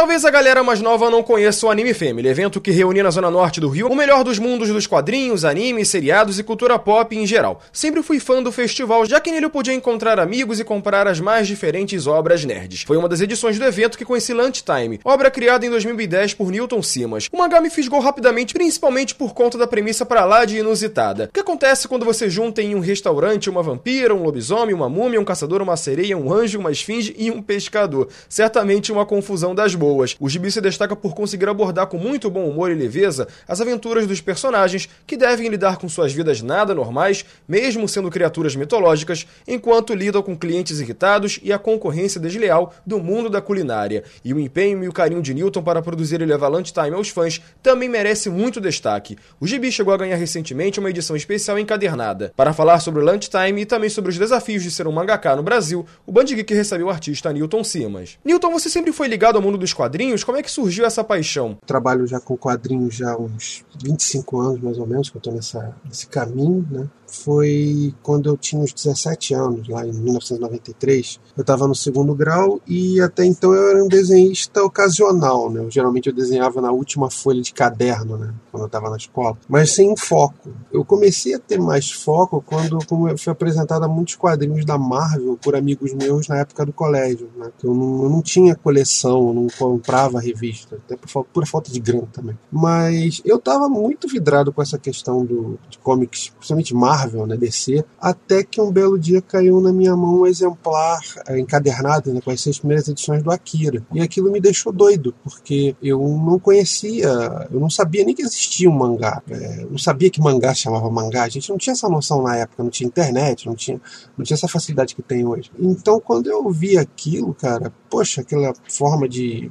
Talvez a galera mais nova não conheça o Anime Family, evento que reúne na zona norte do Rio o melhor dos mundos dos quadrinhos, animes, seriados e cultura pop em geral. Sempre fui fã do festival, já que nele eu podia encontrar amigos e comprar as mais diferentes obras nerds. Foi uma das edições do evento que conheci Lunchtime, obra criada em 2010 por Newton Simas. O mangá me fisgou rapidamente, principalmente por conta da premissa pra lá de inusitada. O que acontece quando você junta em um restaurante uma vampira, um lobisomem, uma múmia, um caçador, uma sereia, um anjo, uma esfinge e um pescador? Certamente uma confusão das boas. O gibi se destaca por conseguir abordar com muito bom humor e leveza as aventuras dos personagens que devem lidar com suas vidas nada normais, mesmo sendo criaturas mitológicas, enquanto lidam com clientes irritados e a concorrência desleal do mundo da culinária. E o empenho e o carinho de Newton para produzir e levar Lunchtime aos fãs também merece muito destaque. O gibi chegou a ganhar recentemente uma edição especial encadernada. Para falar sobre Lunchtime e também sobre os desafios de ser um mangaka no Brasil, o Band Geek recebeu o artista Newton Simas. Newton, você sempre foi ligado ao mundo dos quadrinhos? Como é que surgiu essa paixão? Trabalho já com quadrinhos já há uns 25 anos, mais ou menos, que eu estou nesse caminho, né? Foi quando eu tinha uns 17 anos, lá em 1993. Eu estava no segundo grau e até então eu era um desenhista ocasional, né? Eu, geralmente eu desenhava na última folha de caderno, né? Quando eu estava na escola, mas sem foco. Eu comecei a ter mais foco quando eu fui apresentado a muitos quadrinhos da Marvel por amigos meus na época do colégio, né? Eu não, eu não tinha coleção, eu não comprava revista, até por, por falta de grana também. Mas eu estava muito vidrado com essa questão do, de comics, principalmente Marvel Marvel, né, DC, até que um belo dia caiu na minha mão um exemplar é, encadernado né, com as seis primeiras edições do Akira. E aquilo me deixou doido, porque eu não conhecia, eu não sabia nem que existia um mangá. É, não sabia que mangá se chamava mangá. A gente não tinha essa noção na época, não tinha internet, não tinha, não tinha essa facilidade que tem hoje. Então, quando eu vi aquilo, cara, poxa, aquela forma de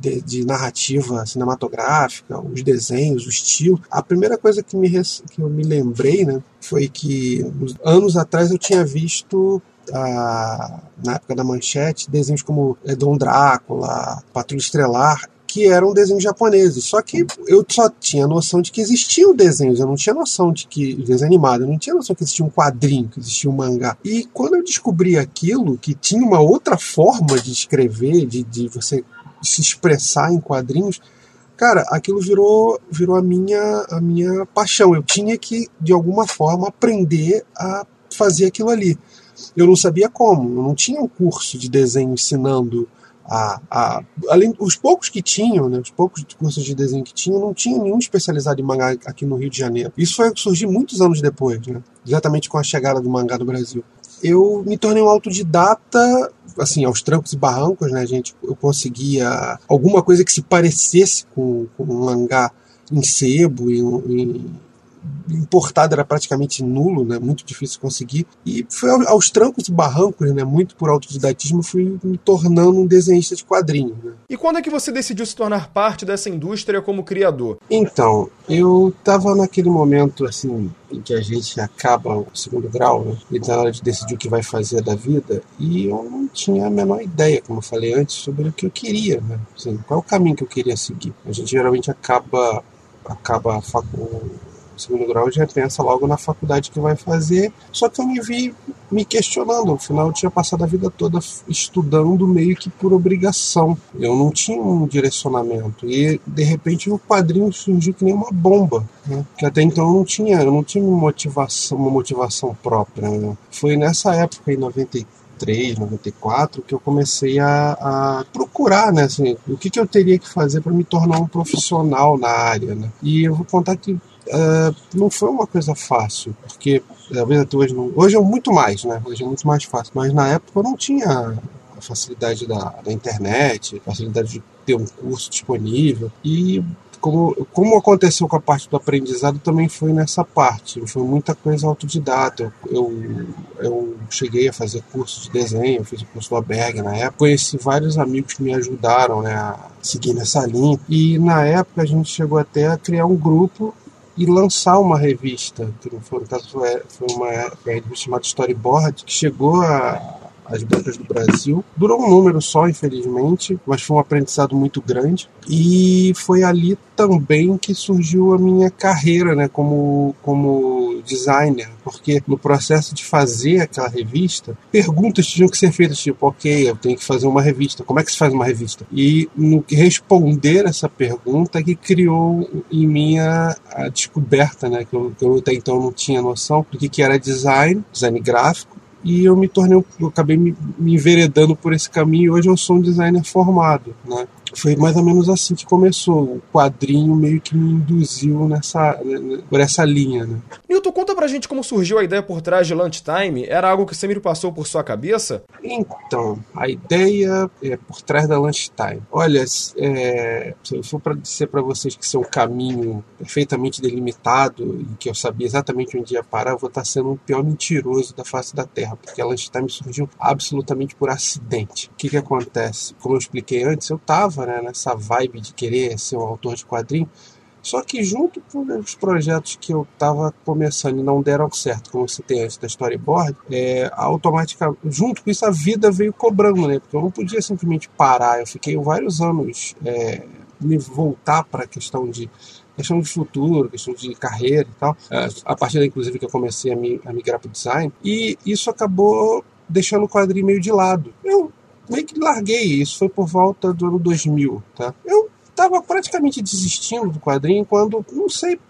de, de, narrativa cinematográfica, os desenhos, o estilo. A primeira coisa que, me, que eu me lembrei né, foi que anos atrás eu tinha visto a, na época da manchete, desenhos como Dom Drácula, Patrulha Estrelar, que eram desenhos japoneses. Só que eu só tinha noção de que existiam desenhos, eu não tinha noção de que. desenho animado, eu não tinha noção que existia um quadrinho, que existia um mangá. E quando eu descobri aquilo, que tinha uma outra forma de escrever, de, de você se expressar em quadrinhos, cara, aquilo virou, virou a, minha, a minha paixão. Eu tinha que, de alguma forma, aprender a fazer aquilo ali. Eu não sabia como, eu não tinha um curso de desenho ensinando a, a, além os poucos que tinham, né, os poucos cursos de desenho que tinham, não tinha nenhum especializado em mangá aqui no Rio de Janeiro. Isso foi surgir muitos anos depois, né, exatamente com a chegada do mangá no Brasil. Eu me tornei um autodidata assim, aos trancos e barrancos, né, gente, eu conseguia alguma coisa que se parecesse com, com um mangá em sebo, em, em importado era praticamente nulo, né? muito difícil conseguir. E foi aos trancos e barrancos, né? muito por autodidatismo, fui me tornando um desenhista de quadrinhos. Né? E quando é que você decidiu se tornar parte dessa indústria como criador? Então, eu estava naquele momento assim em que a gente acaba o segundo grau né? e na hora de decidir o que vai fazer da vida e eu não tinha a menor ideia, como eu falei antes, sobre o que eu queria, né? assim, qual é o caminho que eu queria seguir. A gente geralmente acaba acaba segundo grau já pensa logo na faculdade que vai fazer. Só que eu me vi me questionando. Afinal, eu tinha passado a vida toda estudando meio que por obrigação. Eu não tinha um direcionamento. E de repente o quadrinho surgiu que nem uma bomba. Né? Que até então eu não tinha, eu não tinha motivação, uma motivação própria. Né? Foi nessa época, em 93. 93, 94, que eu comecei a, a procurar, né, assim, o que, que eu teria que fazer para me tornar um profissional na área, né? E eu vou contar que uh, não foi uma coisa fácil, porque talvez até hoje não, hoje é muito mais, né? Hoje é muito mais fácil, mas na época eu não tinha a facilidade da, da internet, facilidade de ter um curso disponível e como, como aconteceu com a parte do aprendizado, também foi nessa parte. Foi muita coisa autodidata. Eu, eu, eu cheguei a fazer curso de desenho, fiz o curso do Alberg na época. Conheci vários amigos que me ajudaram né, a seguir nessa linha. E na época a gente chegou até a criar um grupo e lançar uma revista, que no caso foi, uma, foi uma revista chamada Storyboard, que chegou a, as bancas do Brasil. Durou um número só, infelizmente, mas foi um aprendizado muito grande. E foi ali também que surgiu a minha carreira, né, como, como designer, porque no processo de fazer aquela revista, perguntas tinham que ser feitas, tipo, ok, eu tenho que fazer uma revista, como é que se faz uma revista? E no responder essa pergunta que criou em mim a, descoberta, né, que eu, que eu até então não tinha noção do que, que era design, design gráfico, e eu me tornei, eu acabei me, me enveredando por esse caminho e hoje eu sou um designer formado, né? foi mais ou menos assim que começou. O quadrinho meio que me induziu nessa, né, por essa linha. Né? Nilton, conta pra gente como surgiu a ideia por trás de Lunchtime. Era algo que sempre passou por sua cabeça? Então, a ideia é por trás da Lunchtime. Olha, é, se eu for para dizer para vocês que isso é um caminho perfeitamente delimitado e que eu sabia exatamente onde ia parar, eu vou estar sendo o pior mentiroso da face da Terra, porque a Lunchtime surgiu absolutamente por acidente. O que, que acontece? Como eu expliquei antes, eu estava né, nessa vibe de querer ser um autor de quadrinho. Só que junto com os projetos que eu estava começando e não deram certo, como você tem antes da storyboard, é, automaticamente, junto com isso a vida veio cobrando, né? Porque eu não podia simplesmente parar. Eu fiquei vários anos é, me voltar para a questão de questão de futuro, questão de carreira e tal. É, a partir daí, inclusive, que eu comecei a, me, a migrar para o design. E isso acabou deixando o quadrinho meio de lado. Eu meio que larguei isso, foi por volta do ano 2000, tá? Eu estava praticamente desistindo do quadrinho quando, não sei,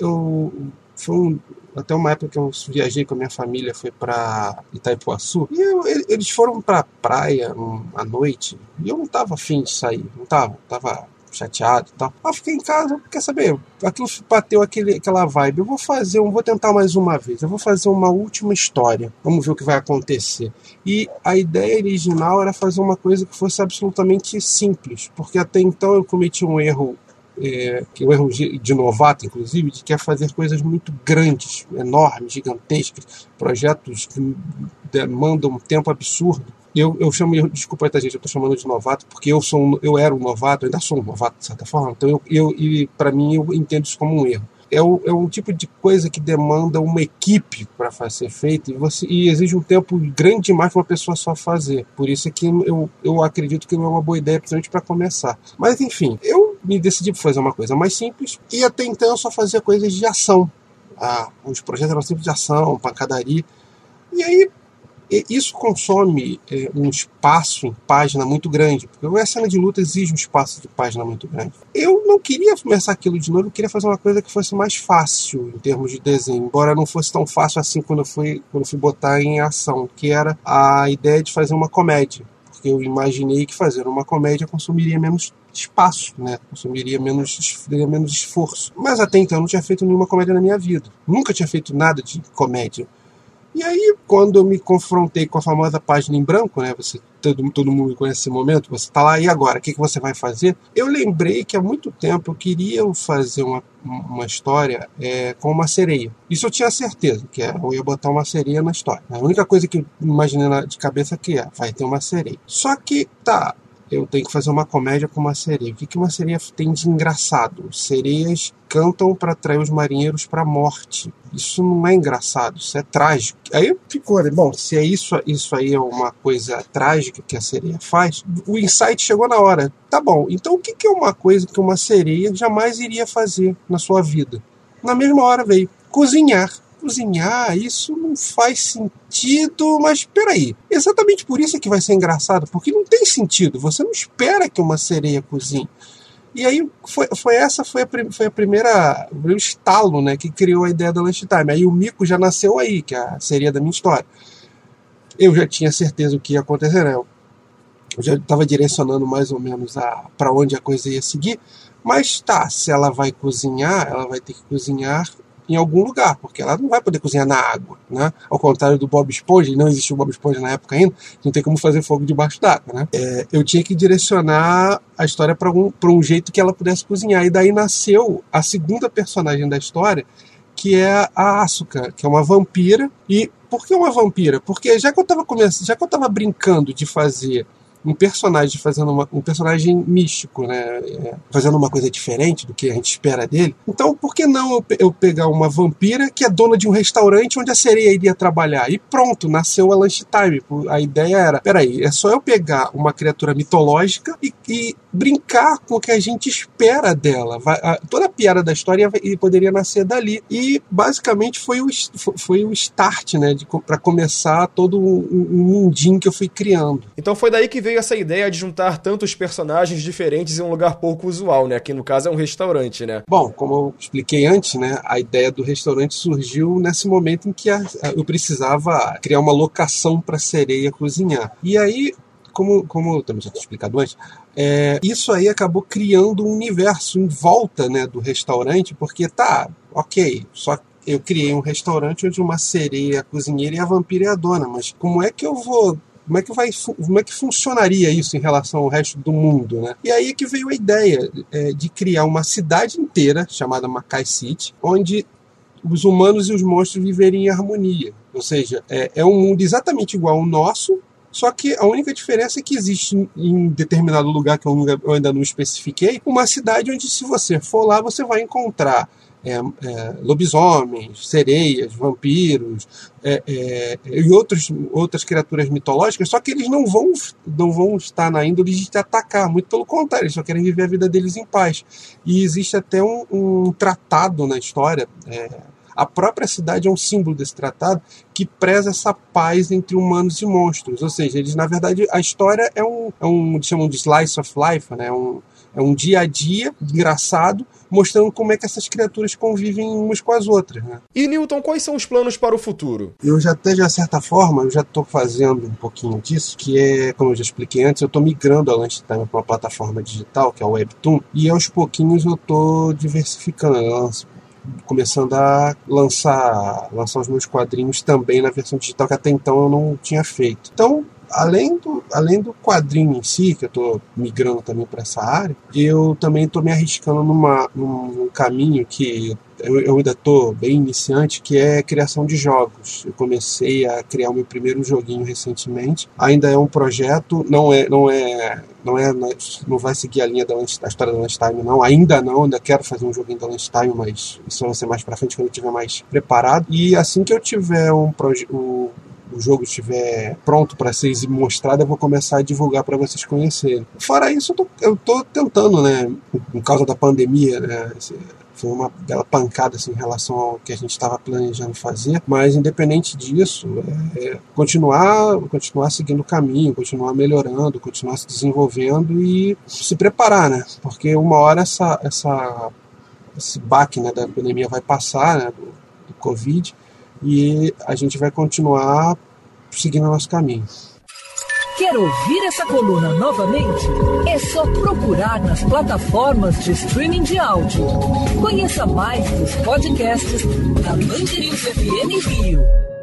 eu foi um, até uma época que eu viajei com a minha família, foi para Itaipuaçu, e eu, eles foram para praia um, à noite, e eu não tava afim de sair, não tava, tava chateado e tal. Eu fiquei em casa, quer saber? Aquilo bateu aquele, aquela vibe. Eu vou fazer, eu vou tentar mais uma vez. Eu vou fazer uma última história. Vamos ver o que vai acontecer. E a ideia original era fazer uma coisa que fosse absolutamente simples, porque até então eu cometi um erro é, que é um erro de novato, inclusive, de quer fazer coisas muito grandes, enormes, gigantescas, projetos que demandam um tempo absurdo eu, eu chamo, desculpa aí, gente, eu estou chamando de novato, porque eu sou um, eu era um novato, ainda sou um novato, de certa forma, então eu, eu e para mim eu entendo isso como um erro. É, o, é um tipo de coisa que demanda uma equipe para ser feita e, você, e exige um tempo grande demais para uma pessoa só fazer. Por isso é que eu, eu acredito que não é uma boa ideia, principalmente para começar. Mas enfim, eu me decidi por fazer uma coisa mais simples e até então eu só fazia coisas de ação. Ah, os projetos eram sempre de ação, pancadaria. E aí isso consome é, um espaço em página muito grande, porque a cena de luta exige um espaço de página muito grande. Eu não queria começar aquilo de novo, eu queria fazer uma coisa que fosse mais fácil em termos de desenho, embora não fosse tão fácil assim quando eu fui, quando eu fui botar em ação, que era a ideia de fazer uma comédia. Porque eu imaginei que fazer uma comédia consumiria menos espaço, né? Consumiria menos, menos esforço. Mas até então eu não tinha feito nenhuma comédia na minha vida. Nunca tinha feito nada de comédia. E aí, quando eu me confrontei com a famosa página em branco, né? Você, todo, todo mundo conhece esse momento, você está lá, e agora? O que, que você vai fazer? Eu lembrei que há muito tempo eu queria fazer uma, uma história é, com uma sereia. Isso eu tinha certeza, que é, eu ia botar uma sereia na história. A única coisa que eu imaginei de cabeça é que é, vai ter uma sereia. Só que, tá, eu tenho que fazer uma comédia com uma sereia. O que, que uma sereia tem de engraçado? Sereias cantam para atrair os marinheiros para a morte. Isso não é engraçado, isso é trágico. Aí ficou, né? bom, se é isso, isso aí é uma coisa trágica que a sereia faz, o insight chegou na hora. Tá bom, então o que, que é uma coisa que uma sereia jamais iria fazer na sua vida? Na mesma hora veio cozinhar cozinhar, isso não faz sentido, mas espera aí. Exatamente por isso é que vai ser engraçado, porque não tem sentido. Você não espera que uma sereia cozinhe. E aí foi, foi essa foi a, foi a primeira o estalo, né, que criou a ideia da Lunch Time. Aí o mico já nasceu aí, que é seria da minha história. Eu já tinha certeza o que ia acontecer, né? Eu já estava direcionando mais ou menos para onde a coisa ia seguir. Mas tá, se ela vai cozinhar, ela vai ter que cozinhar em algum lugar, porque ela não vai poder cozinhar na água, né? Ao contrário do Bob Esponja, não existiu o Bob Esponja na época ainda, não tem como fazer fogo debaixo d'água, né? É, eu tinha que direcionar a história para um, um jeito que ela pudesse cozinhar, e daí nasceu a segunda personagem da história, que é a Asuka, que é uma vampira, e por que uma vampira? Porque já que eu estava começando, já que eu estava brincando de fazer um personagem fazendo uma, um personagem místico, né? É, fazendo uma coisa diferente do que a gente espera dele. Então, por que não eu, eu pegar uma vampira que é dona de um restaurante onde a sereia iria trabalhar? E pronto, nasceu a Lunchtime. A ideia era: peraí, é só eu pegar uma criatura mitológica e, e brincar com o que a gente espera dela. Vai, a, toda a piada da história poderia nascer dali. E basicamente foi o, foi o start, né? para começar todo um, um mundinho que eu fui criando. Então foi daí que veio essa ideia de juntar tantos personagens diferentes em um lugar pouco usual, né? Aqui no caso é um restaurante, né? Bom, como eu expliquei antes, né? A ideia do restaurante surgiu nesse momento em que eu precisava criar uma locação para sereia cozinhar. E aí como, como eu também já tinha explicado antes, é, isso aí acabou criando um universo em volta né, do restaurante, porque tá, ok, só eu criei um restaurante onde uma sereia a cozinheira e a vampira é a dona, mas como é que eu vou como é que vai como é que funcionaria isso em relação ao resto do mundo né? E aí é que veio a ideia é, de criar uma cidade inteira chamada Mackay City onde os humanos e os monstros viveriam em harmonia. Ou seja é, é um mundo exatamente igual ao nosso só que a única diferença é que existe em determinado lugar que eu ainda não especifiquei, uma cidade onde se você for lá, você vai encontrar é, é, lobisomens, sereias, vampiros é, é, e outros, outras criaturas mitológicas, só que eles não vão, não vão estar na índole de te atacar, muito pelo contrário, eles só querem viver a vida deles em paz. E existe até um, um tratado na história é, a própria cidade é um símbolo desse tratado que preza essa paz entre humanos e monstros. Ou seja, eles, na verdade, a história é um, é um chamam de slice of life, né? É um, é um dia a dia engraçado, mostrando como é que essas criaturas convivem umas com as outras. Né? E Newton, quais são os planos para o futuro? Eu já até de certa forma, eu já estou fazendo um pouquinho disso, que é, como eu já expliquei antes, eu estou migrando a Lunchtime para uma plataforma digital, que é o Webtoon, e aos pouquinhos eu estou diversificando. Eu começando a lançar, lançar os meus quadrinhos também na versão digital que até então eu não tinha feito. Então, além do, além do quadrinho em si, que eu estou migrando também para essa área, eu também estou me arriscando numa, num caminho que eu, eu ainda estou bem iniciante, que é criação de jogos. Eu comecei a criar o meu primeiro joguinho recentemente. Ainda é um projeto, não é, não é, não é, não vai seguir a linha da, história da Lunchtime, não. Ainda não, ainda quero fazer um joguinho da Lunchtime, mas isso vai ser mais para frente quando eu estiver mais preparado. E assim que eu tiver um projeto o jogo estiver pronto para ser mostrado, eu vou começar a divulgar para vocês conhecerem. Fora isso, eu tô, eu tô tentando, né, por causa da pandemia, né, foi uma bela pancada assim, em relação ao que a gente estava planejando fazer, mas independente disso, é, é, continuar, continuar seguindo o caminho, continuar melhorando, continuar se desenvolvendo e se preparar, né? Porque uma hora essa, essa, esse baque né, da pandemia vai passar, né, do, do Covid, e a gente vai continuar seguindo nosso caminho. Quer ouvir essa coluna novamente? É só procurar nas plataformas de streaming de áudio. Conheça mais dos podcasts da Band FM Rio.